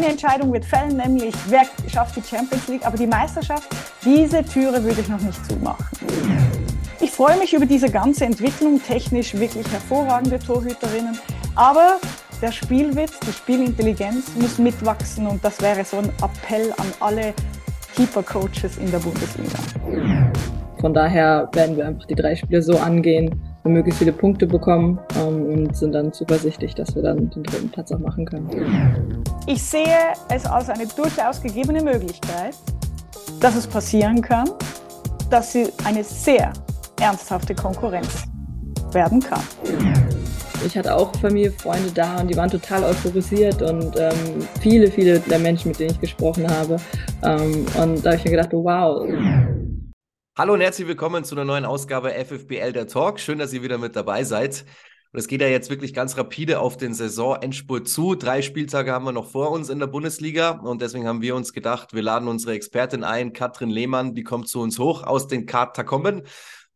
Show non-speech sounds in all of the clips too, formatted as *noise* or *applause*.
eine Entscheidung wird fällen, nämlich wer schafft die Champions League. Aber die Meisterschaft, diese Türe würde ich noch nicht zumachen. Ich freue mich über diese ganze Entwicklung, technisch wirklich hervorragende Torhüterinnen. Aber der Spielwitz, die Spielintelligenz muss mitwachsen und das wäre so ein Appell an alle Keeper-Coaches in der Bundesliga. Von daher werden wir einfach die drei Spiele so angehen, möglichst viele Punkte bekommen ähm, und sind dann zuversichtlich, dass wir dann den dritten Platz auch machen können. Ich sehe es als eine durchaus gegebene Möglichkeit, dass es passieren kann, dass sie eine sehr ernsthafte Konkurrenz werden kann. Ich hatte auch Familie, Freunde da und die waren total euphorisiert und ähm, viele, viele der Menschen, mit denen ich gesprochen habe. Ähm, und da habe ich mir gedacht, wow. Hallo und herzlich willkommen zu einer neuen Ausgabe FFBL der Talk. Schön, dass ihr wieder mit dabei seid. Und es geht ja jetzt wirklich ganz rapide auf den Saisonendspurt zu. Drei Spieltage haben wir noch vor uns in der Bundesliga und deswegen haben wir uns gedacht, wir laden unsere Expertin ein, Katrin Lehmann, die kommt zu uns hoch aus den Katakomben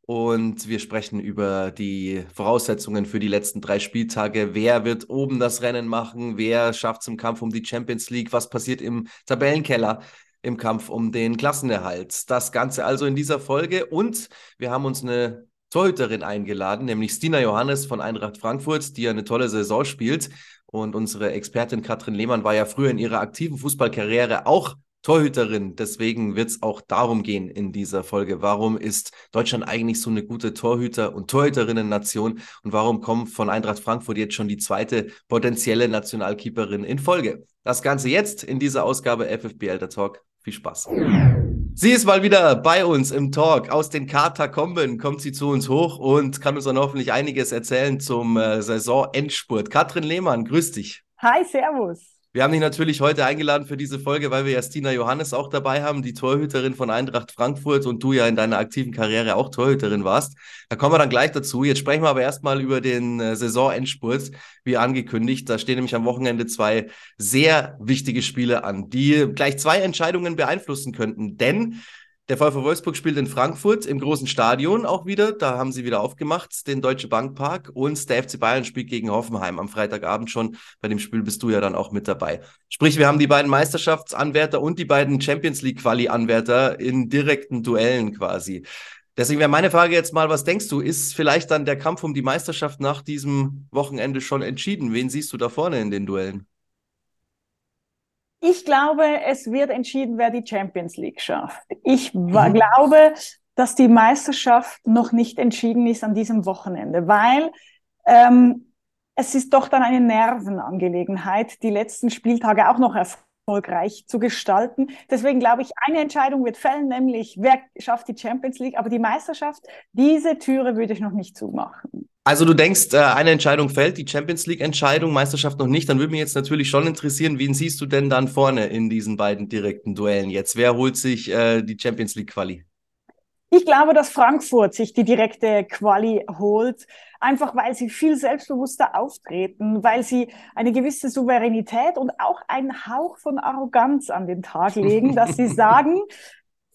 und wir sprechen über die Voraussetzungen für die letzten drei Spieltage. Wer wird oben das Rennen machen? Wer schafft es im Kampf um die Champions League? Was passiert im Tabellenkeller? Im Kampf um den Klassenerhalt. Das Ganze also in dieser Folge. Und wir haben uns eine Torhüterin eingeladen, nämlich Stina Johannes von Eintracht Frankfurt, die ja eine tolle Saison spielt. Und unsere Expertin Katrin Lehmann war ja früher in ihrer aktiven Fußballkarriere auch Torhüterin. Deswegen wird es auch darum gehen in dieser Folge. Warum ist Deutschland eigentlich so eine gute Torhüter- und Torhüterinnen-Nation? Und warum kommt von Eintracht Frankfurt jetzt schon die zweite potenzielle Nationalkeeperin in Folge? Das Ganze jetzt in dieser Ausgabe FFBL der Talk. Viel Spaß. Sie ist mal wieder bei uns im Talk. Aus den Katakomben kommt sie zu uns hoch und kann uns dann hoffentlich einiges erzählen zum äh, Saisonendspurt. Katrin Lehmann, grüß dich. Hi, Servus. Wir haben dich natürlich heute eingeladen für diese Folge, weil wir ja Stina Johannes auch dabei haben, die Torhüterin von Eintracht Frankfurt und du ja in deiner aktiven Karriere auch Torhüterin warst. Da kommen wir dann gleich dazu. Jetzt sprechen wir aber erstmal über den äh, Saisonendspurt, wie angekündigt. Da stehen nämlich am Wochenende zwei sehr wichtige Spiele an, die gleich zwei Entscheidungen beeinflussen könnten. Denn der VfW Wolfsburg spielt in Frankfurt im großen Stadion auch wieder. Da haben sie wieder aufgemacht, den Deutsche Bank Park. Und der FC Bayern spielt gegen Hoffenheim am Freitagabend schon. Bei dem Spiel bist du ja dann auch mit dabei. Sprich, wir haben die beiden Meisterschaftsanwärter und die beiden Champions League Quali-Anwärter in direkten Duellen quasi. Deswegen wäre meine Frage jetzt mal, was denkst du, ist vielleicht dann der Kampf um die Meisterschaft nach diesem Wochenende schon entschieden? Wen siehst du da vorne in den Duellen? Ich glaube, es wird entschieden, wer die Champions League schafft. Ich mhm. glaube, dass die Meisterschaft noch nicht entschieden ist an diesem Wochenende, weil ähm, es ist doch dann eine Nervenangelegenheit, die letzten Spieltage auch noch erfolgreich zu gestalten. Deswegen glaube ich, eine Entscheidung wird fällen, nämlich wer schafft die Champions League, aber die Meisterschaft, diese Türe würde ich noch nicht zumachen. Also du denkst, äh, eine Entscheidung fällt, die Champions League-Entscheidung, Meisterschaft noch nicht. Dann würde mich jetzt natürlich schon interessieren, wen siehst du denn dann vorne in diesen beiden direkten Duellen jetzt? Wer holt sich äh, die Champions League-Quali? Ich glaube, dass Frankfurt sich die direkte Quali holt, einfach weil sie viel selbstbewusster auftreten, weil sie eine gewisse Souveränität und auch einen Hauch von Arroganz an den Tag legen, dass sie *laughs* sagen,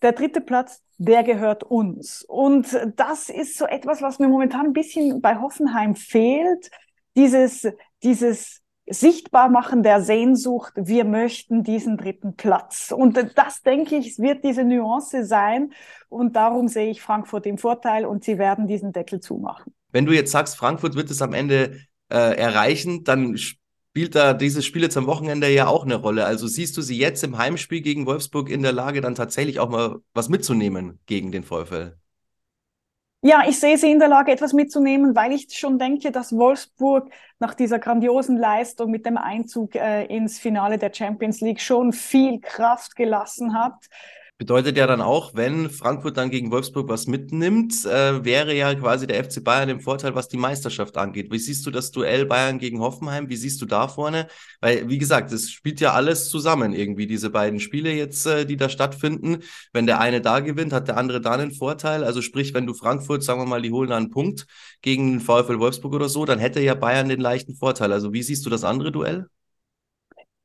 der dritte Platz, der gehört uns. Und das ist so etwas, was mir momentan ein bisschen bei Hoffenheim fehlt. Dieses, dieses Sichtbarmachen der Sehnsucht, wir möchten diesen dritten Platz. Und das, denke ich, wird diese Nuance sein. Und darum sehe ich Frankfurt im Vorteil und sie werden diesen Deckel zumachen. Wenn du jetzt sagst, Frankfurt wird es am Ende äh, erreichen, dann spielt da dieses Spiel jetzt am Wochenende ja auch eine Rolle. Also siehst du sie jetzt im Heimspiel gegen Wolfsburg in der Lage, dann tatsächlich auch mal was mitzunehmen gegen den VfL? Ja, ich sehe sie in der Lage, etwas mitzunehmen, weil ich schon denke, dass Wolfsburg nach dieser grandiosen Leistung mit dem Einzug äh, ins Finale der Champions League schon viel Kraft gelassen hat. Bedeutet ja dann auch, wenn Frankfurt dann gegen Wolfsburg was mitnimmt, äh, wäre ja quasi der FC Bayern im Vorteil, was die Meisterschaft angeht. Wie siehst du das Duell Bayern gegen Hoffenheim? Wie siehst du da vorne? Weil, wie gesagt, es spielt ja alles zusammen irgendwie, diese beiden Spiele jetzt, äh, die da stattfinden. Wenn der eine da gewinnt, hat der andere da einen Vorteil. Also sprich, wenn du Frankfurt, sagen wir mal, die holen einen Punkt gegen den VfL Wolfsburg oder so, dann hätte ja Bayern den leichten Vorteil. Also wie siehst du das andere Duell?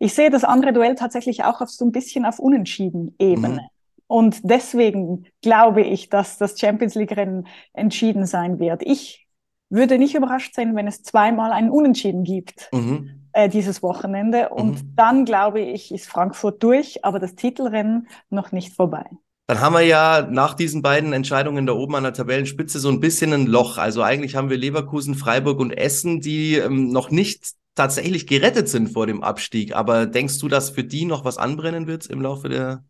Ich sehe das andere Duell tatsächlich auch auf so ein bisschen auf Unentschieden-Ebene. Mhm. Und deswegen glaube ich, dass das Champions League-Rennen entschieden sein wird. Ich würde nicht überrascht sein, wenn es zweimal einen Unentschieden gibt. Mhm. äh, dieses Wochenende. Und mhm. dann, glaube ich, ist Frankfurt durch, aber das Titelrennen noch nicht vorbei. Dann haben wir ja nach diesen beiden Entscheidungen da oben an der Tabellenspitze so ein bisschen ein Loch. Also eigentlich haben wir Leverkusen, Freiburg und Essen, die ähm, noch nicht tatsächlich gerettet sind vor dem Abstieg. Aber denkst du, dass für die noch was anbrennen wird im Laufe der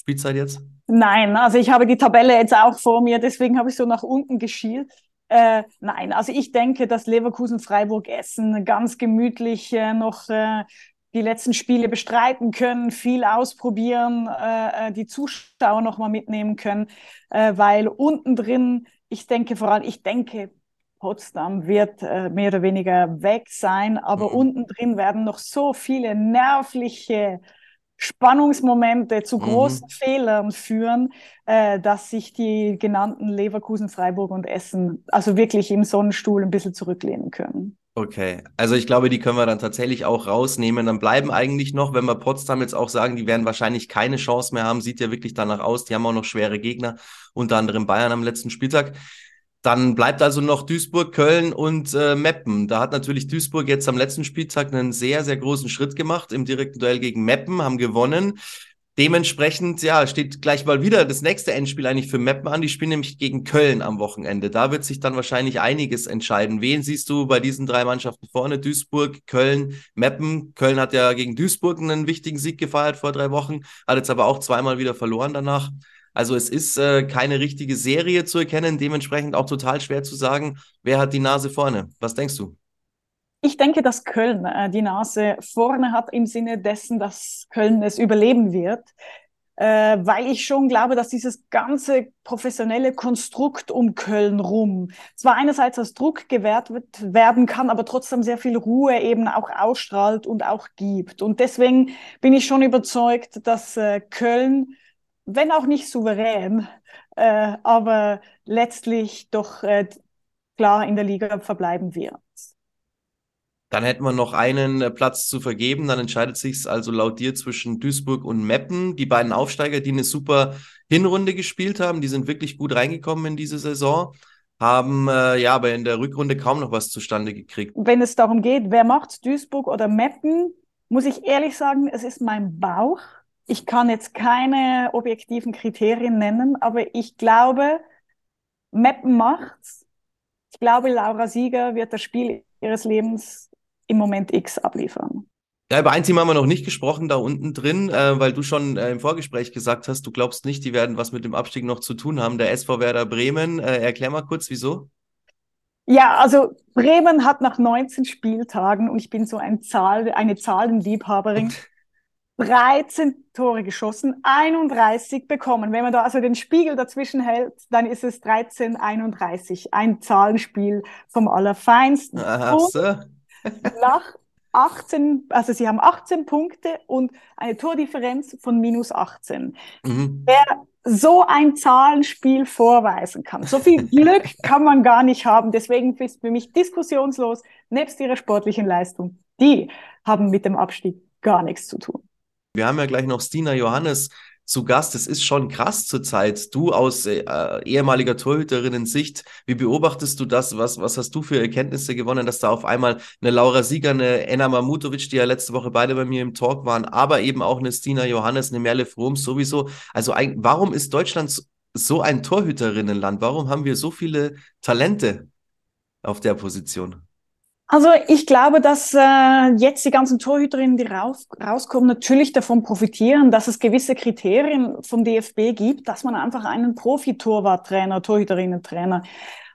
Spielzeit jetzt? Nein, also ich habe die Tabelle jetzt auch vor mir, deswegen habe ich so nach unten geschielt. Äh, nein, also ich denke, dass Leverkusen, Freiburg, Essen ganz gemütlich äh, noch äh, die letzten Spiele bestreiten können, viel ausprobieren, äh, äh die Zuschauer noch mal mitnehmen können, äh, weil unten drin, ich denke vor allem, ich denke, Potsdam wird äh, mehr oder weniger weg sein, aber mhm. unten drin werden noch so viele nervliche Spannungsmomente zu mhm. großen mhm. Fehlern führen, äh, dass sich die genannten Leverkusen, Freiburg und Essen also wirklich im Sonnenstuhl ein bisschen zurücklehnen können. Okay, also ich glaube, die können wir dann tatsächlich auch rausnehmen. Dann bleiben eigentlich noch, wenn wir Potsdam jetzt auch sagen, die werden wahrscheinlich keine Chance mehr haben, sieht ja wirklich danach aus. Die haben auch noch schwere Gegner, unter anderem Bayern am letzten Spieltag. Dann bleibt also noch Duisburg, Köln und äh, Meppen. Da hat natürlich Duisburg jetzt am letzten Spieltag einen sehr, sehr großen Schritt gemacht im direkten Duell gegen Meppen, haben gewonnen. Dementsprechend, ja, steht gleich mal wieder das nächste Endspiel eigentlich für Meppen an. Die spielen nämlich gegen Köln am Wochenende. Da wird sich dann wahrscheinlich einiges entscheiden. Wen siehst du bei diesen drei Mannschaften vorne? Duisburg, Köln, Meppen. Köln hat ja gegen Duisburg einen wichtigen Sieg gefeiert vor drei Wochen, hat jetzt aber auch zweimal wieder verloren danach. Also es ist äh, keine richtige Serie zu erkennen, dementsprechend auch total schwer zu sagen, wer hat die Nase vorne. Was denkst du? Ich denke, dass Köln äh, die Nase vorne hat im Sinne dessen, dass Köln es überleben wird, äh, weil ich schon glaube, dass dieses ganze professionelle Konstrukt um Köln rum zwar einerseits als Druck gewährt wird, werden kann, aber trotzdem sehr viel Ruhe eben auch ausstrahlt und auch gibt. Und deswegen bin ich schon überzeugt, dass äh, Köln wenn auch nicht souverän, äh, aber letztlich doch äh, klar in der Liga verbleiben wird. Dann hätten wir noch einen äh, Platz zu vergeben. Dann entscheidet sich also laut dir zwischen Duisburg und Meppen. Die beiden Aufsteiger, die eine super Hinrunde gespielt haben, die sind wirklich gut reingekommen in diese Saison, haben äh, ja aber in der Rückrunde kaum noch was zustande gekriegt. Wenn es darum geht, wer macht Duisburg oder Meppen, muss ich ehrlich sagen, es ist mein Bauch ich kann jetzt keine objektiven Kriterien nennen, aber ich glaube, Mappen macht's. Ich glaube, Laura Sieger wird das Spiel ihres Lebens im Moment X abliefern. Ja, über ein Team haben wir noch nicht gesprochen, da unten drin, äh, weil du schon äh, im Vorgespräch gesagt hast, du glaubst nicht, die werden was mit dem Abstieg noch zu tun haben. Der SV Werder Bremen, äh, erklär mal kurz, wieso? Ja, also Bremen hat nach 19 Spieltagen, und ich bin so ein Zahl, eine Zahlenliebhaberin, 13 Tore geschossen, 31 bekommen. Wenn man da also den Spiegel dazwischen hält, dann ist es 13, 31. Ein Zahlenspiel vom Allerfeinsten. Aha, so. nach 18, also sie haben 18 Punkte und eine Tordifferenz von minus 18. Mhm. Wer so ein Zahlenspiel vorweisen kann, so viel *laughs* Glück kann man gar nicht haben. Deswegen ist für mich diskussionslos, nebst ihrer sportlichen Leistung, die haben mit dem Abstieg gar nichts zu tun. Wir haben ja gleich noch Stina Johannes zu Gast. Es ist schon krass zurzeit. Du aus äh, ehemaliger Torhüterinnen-Sicht, wie beobachtest du das? Was, was hast du für Erkenntnisse gewonnen, dass da auf einmal eine Laura Sieger, eine Enna Mamutovic, die ja letzte Woche beide bei mir im Talk waren, aber eben auch eine Stina Johannes, eine Merle Froms sowieso. Also ein, warum ist Deutschland so ein Torhüterinnenland? Warum haben wir so viele Talente auf der Position? Also ich glaube, dass äh, jetzt die ganzen Torhüterinnen, die raus, rauskommen, natürlich davon profitieren, dass es gewisse Kriterien vom DFB gibt, dass man einfach einen Profi-Torwarttrainer, Torhüterinnen-Trainer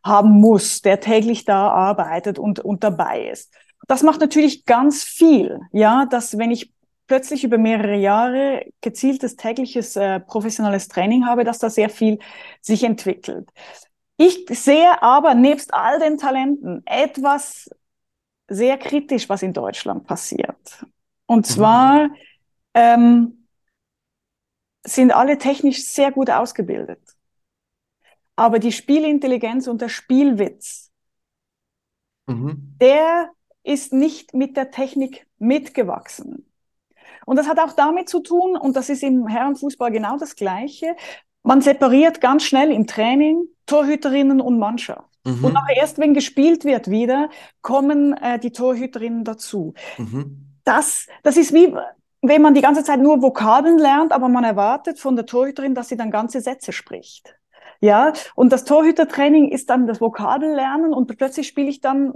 haben muss, der täglich da arbeitet und, und dabei ist. Das macht natürlich ganz viel, ja, dass wenn ich plötzlich über mehrere Jahre gezieltes tägliches äh, professionelles Training habe, dass da sehr viel sich entwickelt. Ich sehe aber nebst all den Talenten etwas sehr kritisch, was in Deutschland passiert. Und mhm. zwar ähm, sind alle technisch sehr gut ausgebildet. Aber die Spielintelligenz und der Spielwitz, mhm. der ist nicht mit der Technik mitgewachsen. Und das hat auch damit zu tun, und das ist im Herrenfußball genau das Gleiche, man separiert ganz schnell im Training Torhüterinnen und Mannschaft. Mhm. Und auch erst, wenn gespielt wird wieder, kommen äh, die Torhüterinnen dazu. Mhm. Das, das ist wie, wenn man die ganze Zeit nur Vokabeln lernt, aber man erwartet von der Torhüterin, dass sie dann ganze Sätze spricht. Ja, und das Torhütertraining ist dann das Vokabellernen und plötzlich spiele ich dann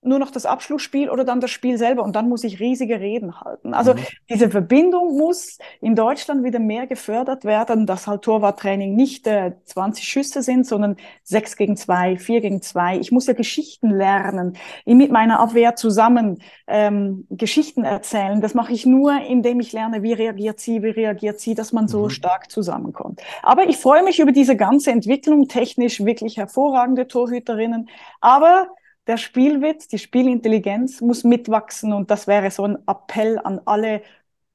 nur noch das Abschlussspiel oder dann das Spiel selber und dann muss ich riesige Reden halten. Also mhm. diese Verbindung muss in Deutschland wieder mehr gefördert werden, dass halt Torwarttraining nicht äh, 20 Schüsse sind, sondern 6 gegen 2, 4 gegen 2. Ich muss ja Geschichten lernen, mit meiner Abwehr zusammen ähm, Geschichten erzählen. Das mache ich nur, indem ich lerne, wie reagiert sie, wie reagiert sie, dass man so mhm. stark zusammenkommt. Aber ich freue mich über diese ganze Entwicklung, technisch wirklich hervorragende Torhüterinnen. Aber der Spielwitz, die Spielintelligenz muss mitwachsen und das wäre so ein Appell an alle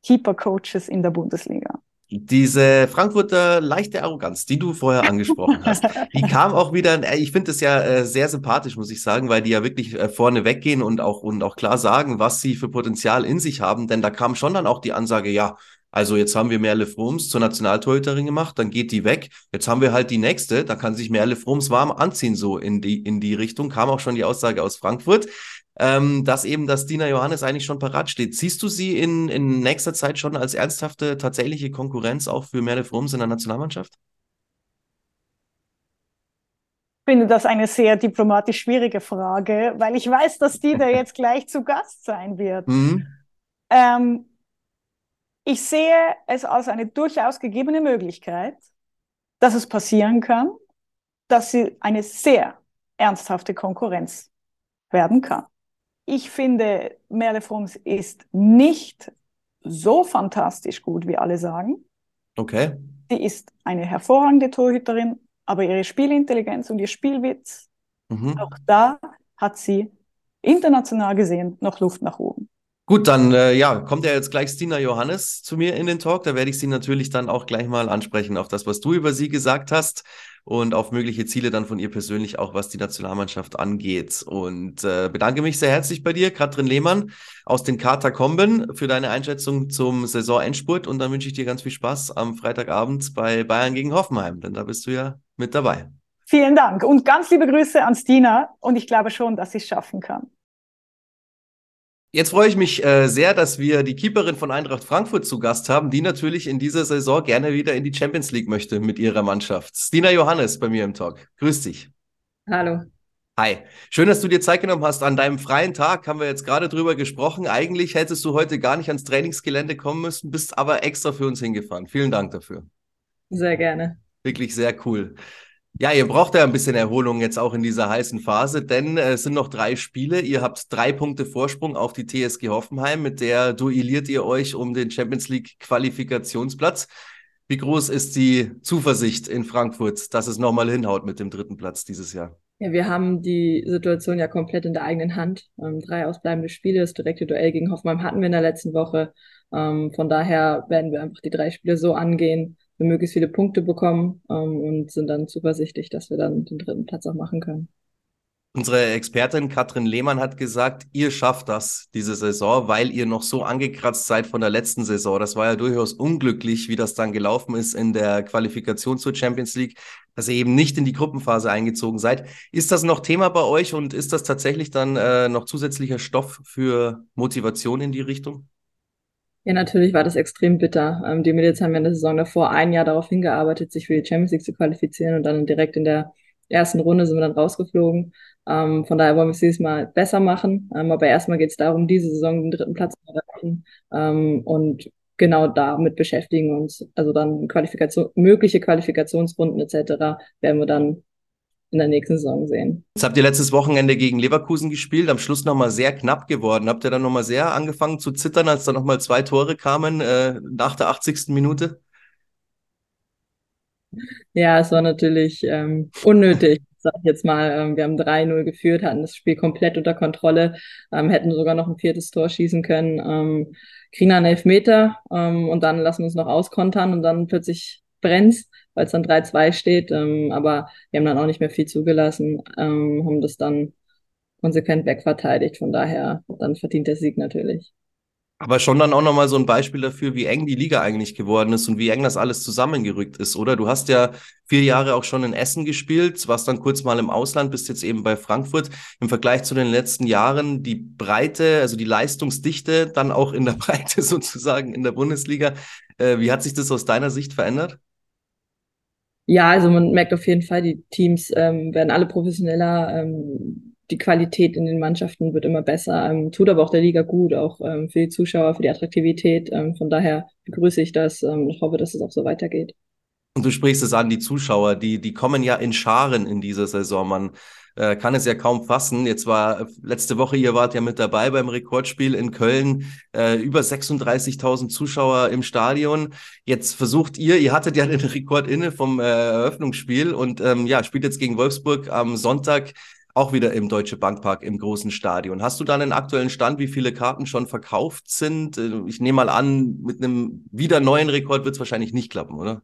Keeper-Coaches in der Bundesliga. Diese Frankfurter leichte Arroganz, die du vorher angesprochen hast, die *laughs* kam auch wieder. Ich finde es ja äh, sehr sympathisch, muss ich sagen, weil die ja wirklich äh, vorne weggehen und auch und auch klar sagen, was sie für Potenzial in sich haben. Denn da kam schon dann auch die Ansage, ja, also jetzt haben wir Merle Froms zur Nationaltorhüterin gemacht, dann geht die weg. Jetzt haben wir halt die nächste, da kann sich Merle Froms warm anziehen, so in die, in die Richtung. Kam auch schon die Aussage aus Frankfurt, ähm, dass eben das Dina Johannes eigentlich schon parat steht. Siehst du sie in, in nächster Zeit schon als ernsthafte, tatsächliche Konkurrenz auch für Merle Froms in der Nationalmannschaft? Ich finde das eine sehr diplomatisch schwierige Frage, weil ich weiß, dass die da *laughs* jetzt gleich zu Gast sein wird. Mhm. Ähm, ich sehe es als eine durchaus gegebene Möglichkeit, dass es passieren kann, dass sie eine sehr ernsthafte Konkurrenz werden kann. Ich finde, Merle Frums ist nicht so fantastisch gut, wie alle sagen. Okay. Sie ist eine hervorragende Torhüterin, aber ihre Spielintelligenz und ihr Spielwitz, mhm. auch da hat sie international gesehen noch Luft nach oben. Gut, dann äh, ja, kommt ja jetzt gleich Stina Johannes zu mir in den Talk. Da werde ich sie natürlich dann auch gleich mal ansprechen auf das, was du über sie gesagt hast und auf mögliche Ziele dann von ihr persönlich auch, was die Nationalmannschaft angeht. Und äh, bedanke mich sehr herzlich bei dir, Katrin Lehmann aus den Katakomben, für deine Einschätzung zum Saisonendspurt. Und dann wünsche ich dir ganz viel Spaß am Freitagabend bei Bayern gegen Hoffenheim, denn da bist du ja mit dabei. Vielen Dank und ganz liebe Grüße an Stina. Und ich glaube schon, dass sie es schaffen kann. Jetzt freue ich mich äh, sehr, dass wir die Keeperin von Eintracht Frankfurt zu Gast haben, die natürlich in dieser Saison gerne wieder in die Champions League möchte mit ihrer Mannschaft. Stina Johannes bei mir im Talk. Grüß dich. Hallo. Hi, schön, dass du dir Zeit genommen hast. An deinem freien Tag haben wir jetzt gerade drüber gesprochen. Eigentlich hättest du heute gar nicht ans Trainingsgelände kommen müssen, bist aber extra für uns hingefahren. Vielen Dank dafür. Sehr gerne. Wirklich sehr cool. Ja, ihr braucht ja ein bisschen Erholung jetzt auch in dieser heißen Phase, denn äh, es sind noch drei Spiele. Ihr habt drei Punkte Vorsprung auf die TSG Hoffenheim, mit der duelliert ihr euch um den Champions League Qualifikationsplatz. Wie groß ist die Zuversicht in Frankfurt, dass es nochmal hinhaut mit dem dritten Platz dieses Jahr? Ja, wir haben die Situation ja komplett in der eigenen Hand. Ähm, drei ausbleibende Spiele, das direkte Duell gegen Hoffenheim hatten wir in der letzten Woche. Ähm, von daher werden wir einfach die drei Spiele so angehen, wir möglichst viele Punkte bekommen ähm, und sind dann zuversichtlich, dass wir dann den dritten Platz auch machen können. Unsere Expertin Katrin Lehmann hat gesagt, ihr schafft das diese Saison, weil ihr noch so angekratzt seid von der letzten Saison. Das war ja durchaus unglücklich, wie das dann gelaufen ist in der Qualifikation zur Champions League, dass ihr eben nicht in die Gruppenphase eingezogen seid. Ist das noch Thema bei euch und ist das tatsächlich dann äh, noch zusätzlicher Stoff für Motivation in die Richtung? Ja, natürlich war das extrem bitter. Ähm, die Mädels haben ja in der Saison davor ein Jahr darauf hingearbeitet, sich für die Champions League zu qualifizieren und dann direkt in der ersten Runde sind wir dann rausgeflogen. Ähm, von daher wollen wir es dieses Mal besser machen. Ähm, aber erstmal geht es darum, diese Saison den dritten Platz zu erreichen ähm, und genau damit beschäftigen uns. Also dann Qualifikation, mögliche Qualifikationsrunden etc. werden wir dann in der nächsten Saison sehen. Jetzt habt ihr letztes Wochenende gegen Leverkusen gespielt, am Schluss nochmal sehr knapp geworden. Habt ihr dann nochmal sehr angefangen zu zittern, als dann nochmal zwei Tore kamen äh, nach der 80. Minute? Ja, es war natürlich ähm, unnötig, sag ich jetzt mal. Ähm, wir haben 3-0 geführt, hatten das Spiel komplett unter Kontrolle, ähm, hätten sogar noch ein viertes Tor schießen können, ähm, kriegen einen Elfmeter ähm, und dann lassen wir uns noch auskontern und dann plötzlich brennt's weil es dann 3-2 steht. Ähm, aber wir haben dann auch nicht mehr viel zugelassen, ähm, haben das dann konsequent wegverteidigt. Von daher dann verdient der Sieg natürlich. Aber schon dann auch nochmal so ein Beispiel dafür, wie eng die Liga eigentlich geworden ist und wie eng das alles zusammengerückt ist, oder? Du hast ja vier Jahre auch schon in Essen gespielt, warst dann kurz mal im Ausland, bist jetzt eben bei Frankfurt. Im Vergleich zu den letzten Jahren die Breite, also die Leistungsdichte, dann auch in der *laughs* Breite sozusagen in der Bundesliga. Äh, wie hat sich das aus deiner Sicht verändert? Ja, also man merkt auf jeden Fall, die Teams ähm, werden alle professioneller. Ähm, die Qualität in den Mannschaften wird immer besser, ähm, tut aber auch der Liga gut, auch ähm, für die Zuschauer, für die Attraktivität. Ähm, von daher begrüße ich das ähm, und hoffe, dass es auch so weitergeht. Und du sprichst es an, die Zuschauer, die, die kommen ja in Scharen in dieser Saison. Man äh, kann es ja kaum fassen. Jetzt war letzte Woche, ihr wart ja mit dabei beim Rekordspiel in Köln, äh, über 36.000 Zuschauer im Stadion. Jetzt versucht ihr, ihr hattet ja *laughs* den Rekord inne vom äh, Eröffnungsspiel und ähm, ja, spielt jetzt gegen Wolfsburg am Sonntag auch wieder im Deutsche Bankpark im großen Stadion. Hast du da einen aktuellen Stand, wie viele Karten schon verkauft sind? Äh, ich nehme mal an, mit einem wieder neuen Rekord wird es wahrscheinlich nicht klappen, oder?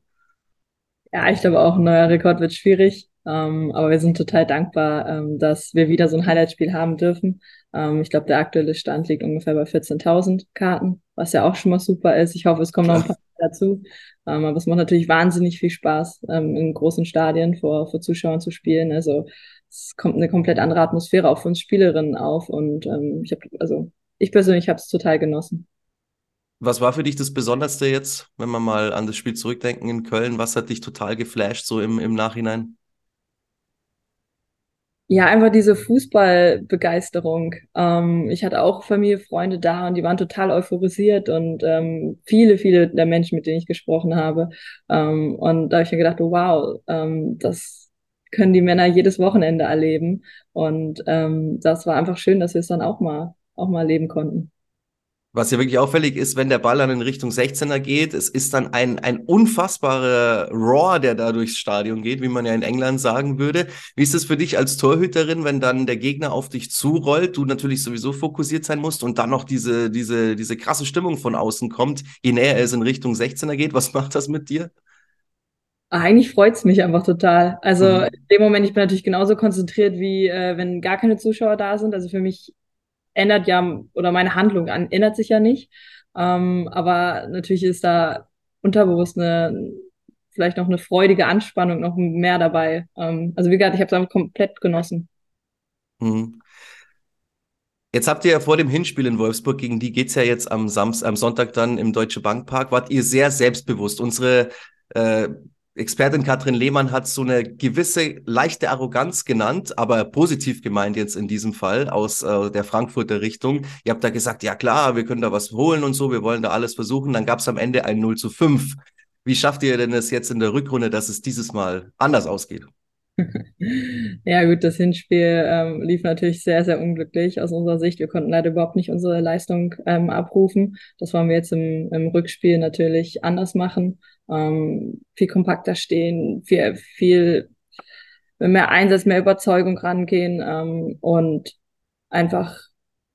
Ja, ich glaube auch, ein neuer Rekord wird schwierig. Ähm, aber wir sind total dankbar, ähm, dass wir wieder so ein Highlight-Spiel haben dürfen. Ähm, ich glaube, der aktuelle Stand liegt ungefähr bei 14.000 Karten, was ja auch schon mal super ist. Ich hoffe, es kommen noch ein paar dazu. Ähm, aber es macht natürlich wahnsinnig viel Spaß, ähm, in großen Stadien vor, vor Zuschauern zu spielen. Also es kommt eine komplett andere Atmosphäre auch für uns Spielerinnen auf und ähm, ich habe, also ich persönlich habe es total genossen. Was war für dich das Besonderste jetzt, wenn wir mal an das Spiel zurückdenken in Köln? Was hat dich total geflasht, so im, im Nachhinein? Ja, einfach diese Fußballbegeisterung. Ähm, ich hatte auch Familie, Freunde da und die waren total euphorisiert und ähm, viele, viele der Menschen, mit denen ich gesprochen habe. Ähm, und da habe ich mir gedacht, wow, ähm, das können die Männer jedes Wochenende erleben. Und ähm, das war einfach schön, dass wir es dann auch mal, auch mal erleben konnten. Was ja wirklich auffällig ist, wenn der Ball dann in Richtung 16er geht, es ist dann ein, ein unfassbarer Roar, der da durchs Stadion geht, wie man ja in England sagen würde. Wie ist es für dich als Torhüterin, wenn dann der Gegner auf dich zurollt, du natürlich sowieso fokussiert sein musst und dann noch diese, diese, diese krasse Stimmung von außen kommt, je näher es in Richtung 16er geht? Was *laughs* macht das mit dir? Eigentlich freut's mich einfach total. Also mhm. in dem Moment, ich bin natürlich genauso konzentriert, wie äh, wenn gar keine Zuschauer da sind. Also für mich ändert ja, oder meine Handlung an, ändert sich ja nicht. Ähm, aber natürlich ist da unterbewusst eine, vielleicht noch eine freudige Anspannung noch mehr dabei. Ähm, also wie gesagt, ich habe es komplett genossen. Mhm. Jetzt habt ihr ja vor dem Hinspiel in Wolfsburg, gegen die geht's ja jetzt am, Samstag, am Sonntag dann im Deutsche Bankpark, wart ihr sehr selbstbewusst. Unsere äh, Expertin Katrin Lehmann hat so eine gewisse leichte Arroganz genannt, aber positiv gemeint jetzt in diesem Fall aus äh, der Frankfurter Richtung. Ihr habt da gesagt, ja klar, wir können da was holen und so, wir wollen da alles versuchen. Dann gab es am Ende ein 0 zu 5. Wie schafft ihr denn es jetzt in der Rückrunde, dass es dieses Mal anders ausgeht? *laughs* Ja, gut, das Hinspiel ähm, lief natürlich sehr, sehr unglücklich aus unserer Sicht. Wir konnten leider überhaupt nicht unsere Leistung ähm, abrufen. Das wollen wir jetzt im, im Rückspiel natürlich anders machen. Ähm, viel kompakter stehen, viel, viel mehr Einsatz, mehr Überzeugung rangehen ähm, und einfach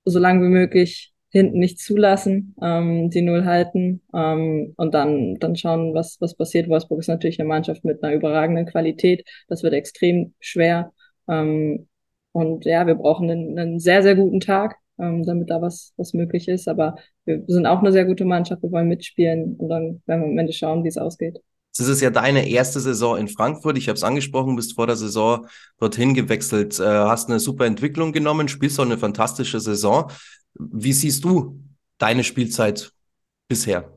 so lange wie möglich hinten nicht zulassen, ähm, die Null halten ähm, und dann, dann schauen, was, was passiert. Wolfsburg ist natürlich eine Mannschaft mit einer überragenden Qualität. Das wird extrem schwer. Ähm, und ja, wir brauchen einen, einen sehr, sehr guten Tag, ähm, damit da was, was möglich ist. Aber wir sind auch eine sehr gute Mannschaft. Wir wollen mitspielen und dann werden wir am Ende schauen, wie es ausgeht. Das ist ja deine erste Saison in Frankfurt. Ich habe es angesprochen, bist vor der Saison dorthin gewechselt, äh, hast eine super Entwicklung genommen, spielst auch eine fantastische Saison. Wie siehst du deine Spielzeit bisher?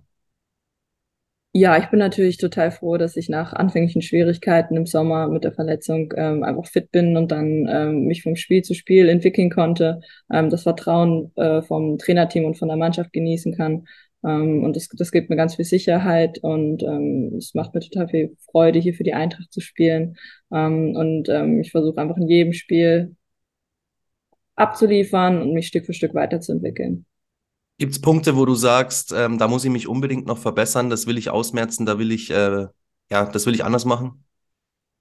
Ja, ich bin natürlich total froh, dass ich nach anfänglichen Schwierigkeiten im Sommer mit der Verletzung ähm, einfach fit bin und dann ähm, mich vom Spiel zu Spiel entwickeln konnte, ähm, das Vertrauen äh, vom Trainerteam und von der Mannschaft genießen kann. Ähm, und das, das gibt mir ganz viel Sicherheit und ähm, es macht mir total viel Freude, hier für die Eintracht zu spielen. Ähm, und ich versuche einfach in jedem Spiel abzuliefern und mich Stück für Stück weiterzuentwickeln. Gibt es Punkte, wo du sagst, ähm, da muss ich mich unbedingt noch verbessern, das will ich ausmerzen, da will ich, äh, ja, das will ich anders machen?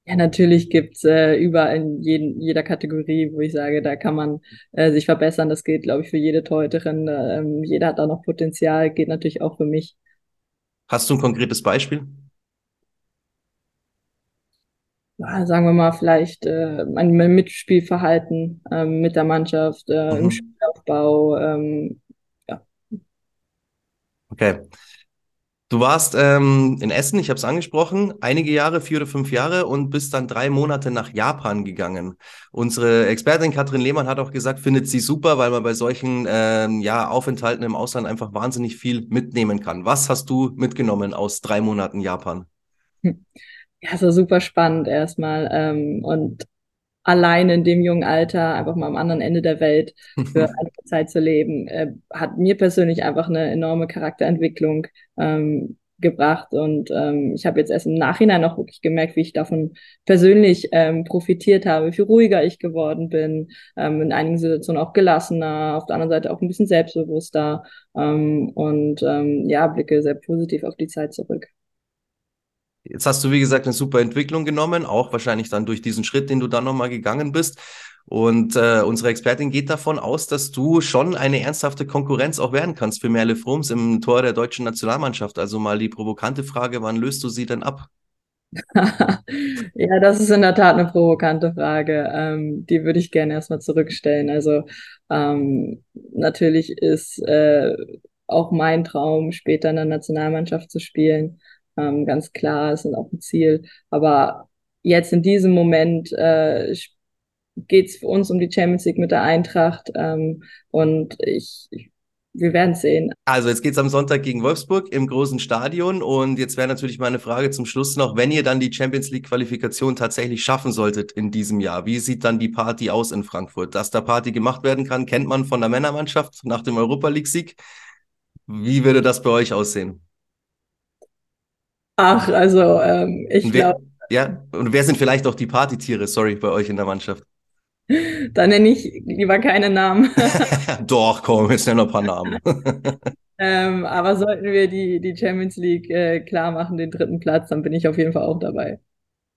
Ja, natürlich gibt's äh, überall in jeden, jeder Kategorie, wo ich sage, da kann man äh, sich verbessern. Das geht, glaube ich, für jede Torhüterin. Ähm, jeder hat da noch Potenzial, geht natürlich auch für mich. Hast du ein konkretes Beispiel? ja, sagen wir mal, vielleicht äh, ein Mitspielverhalten ähm, mit der Mannschaft, äh, mhm. im Spielaufbau. Ähm. Okay. Du warst ähm, in Essen, ich habe es angesprochen, einige Jahre, vier oder fünf Jahre und bist dann drei Monate nach Japan gegangen. Unsere Expertin Katrin Lehmann hat auch gesagt, findet sie super, weil man bei solchen ähm, ja, Aufenthalten im Ausland einfach wahnsinnig viel mitnehmen kann. Was hast du mitgenommen aus drei Monaten Japan? Ja, es war super spannend erstmal. Ähm, und allein in dem jungen Alter, einfach mal am anderen Ende der Welt für *laughs* einige Zeit zu leben, äh, hat mir persönlich einfach eine enorme Charakterentwicklung ähm, gebracht. Und ähm, ich habe jetzt erst im Nachhinein auch wirklich gemerkt, wie ich davon persönlich ähm, profitiert habe, wie viel ruhiger ich geworden bin, ähm, in einigen Situationen auch gelassener, auf der anderen Seite auch ein bisschen selbstbewusster ähm, und ähm, ja, blicke sehr positiv auf die Zeit zurück. Jetzt hast du, wie gesagt, eine super Entwicklung genommen, auch wahrscheinlich dann durch diesen Schritt, den du dann nochmal gegangen bist. Und äh, unsere Expertin geht davon aus, dass du schon eine ernsthafte Konkurrenz auch werden kannst für Merle Frums im Tor der deutschen Nationalmannschaft. Also mal die provokante Frage, wann löst du sie denn ab? *laughs* ja, das ist in der Tat eine provokante Frage. Ähm, die würde ich gerne erstmal zurückstellen. Also ähm, natürlich ist äh, auch mein Traum, später in der Nationalmannschaft zu spielen ähm, ganz klar, ist auch ein Ziel. Aber jetzt in diesem Moment äh, geht es für uns um die Champions League mit der Eintracht ähm, und ich, ich wir werden sehen. Also jetzt geht es am Sonntag gegen Wolfsburg im großen Stadion und jetzt wäre natürlich meine Frage zum Schluss noch, wenn ihr dann die Champions League Qualifikation tatsächlich schaffen solltet in diesem Jahr, wie sieht dann die Party aus in Frankfurt? Dass da Party gemacht werden kann, kennt man von der Männermannschaft nach dem Europa League Sieg. Wie würde das bei euch aussehen? Ach, also ähm, ich glaube. Ja, und wer sind vielleicht auch die Partytiere, sorry, bei euch in der Mannschaft? *laughs* Da nenne ich lieber keine Namen. *laughs* *laughs* Doch, komm, jetzt nenn noch ein paar Namen. ähm, aber sollten wir die, die Champions League äh, klar machen, den dritten Platz, dann bin ich auf jeden Fall auch dabei.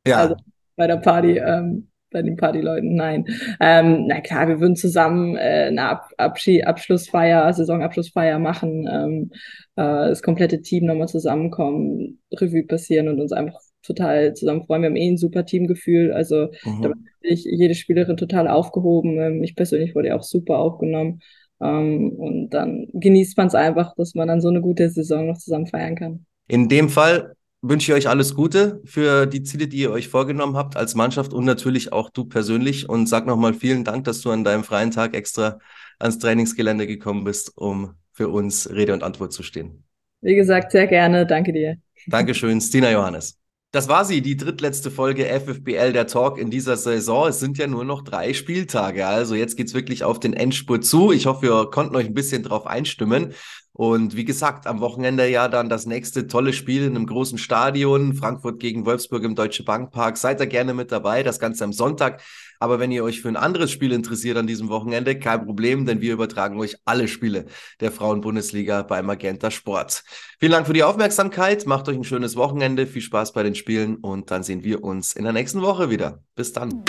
Ja. Also bei der Party. Ähm, bei den Partyleuten, nein. Ähm, na klar, wir würden zusammen äh, eine Ab Abschied Abschlussfeier, Saisonabschlussfeier machen, ähm, äh, das komplette Team nochmal zusammenkommen, Revue passieren und uns einfach total zusammen freuen. Wir haben eh ein super Teamgefühl, also mhm. da bin ich jede Spielerin total aufgehoben. Ähm, ich persönlich wurde auch super aufgenommen. Ähm, und dann genießt man es einfach, dass man dann so eine gute Saison noch zusammen feiern kann. In dem Fall wünsche ich euch alles Gute für die Ziele, die ihr euch vorgenommen habt als Mannschaft und natürlich auch du persönlich. Und sag nochmal vielen Dank, dass du an deinem freien Tag extra ans Trainingsgelände gekommen bist, um für uns Rede und Antwort zu stehen. Wie gesagt, sehr gerne. Danke dir. Dankeschön, Stina Johannes. Das war sie, die drittletzte Folge FFBL der Talk in dieser Saison. Es sind ja nur noch drei Spieltage. Also jetzt geht's wirklich auf den Endspurt zu. Ich hoffe, wir konnten euch ein bisschen drauf einstimmen. Und wie gesagt, am Wochenende ja dann das nächste tolle Spiel in einem großen Stadion, Frankfurt gegen Wolfsburg im Deutsche Bankpark. Seid da gerne mit dabei, das Ganze am Sonntag. Aber wenn ihr euch für ein anderes Spiel interessiert an diesem Wochenende, kein Problem, denn wir übertragen euch alle Spiele der Frauen-Bundesliga bei Magenta Sport. Vielen Dank für die Aufmerksamkeit, macht euch ein schönes Wochenende, viel Spaß bei den Spielen und dann sehen wir uns in der nächsten Woche wieder. Bis dann.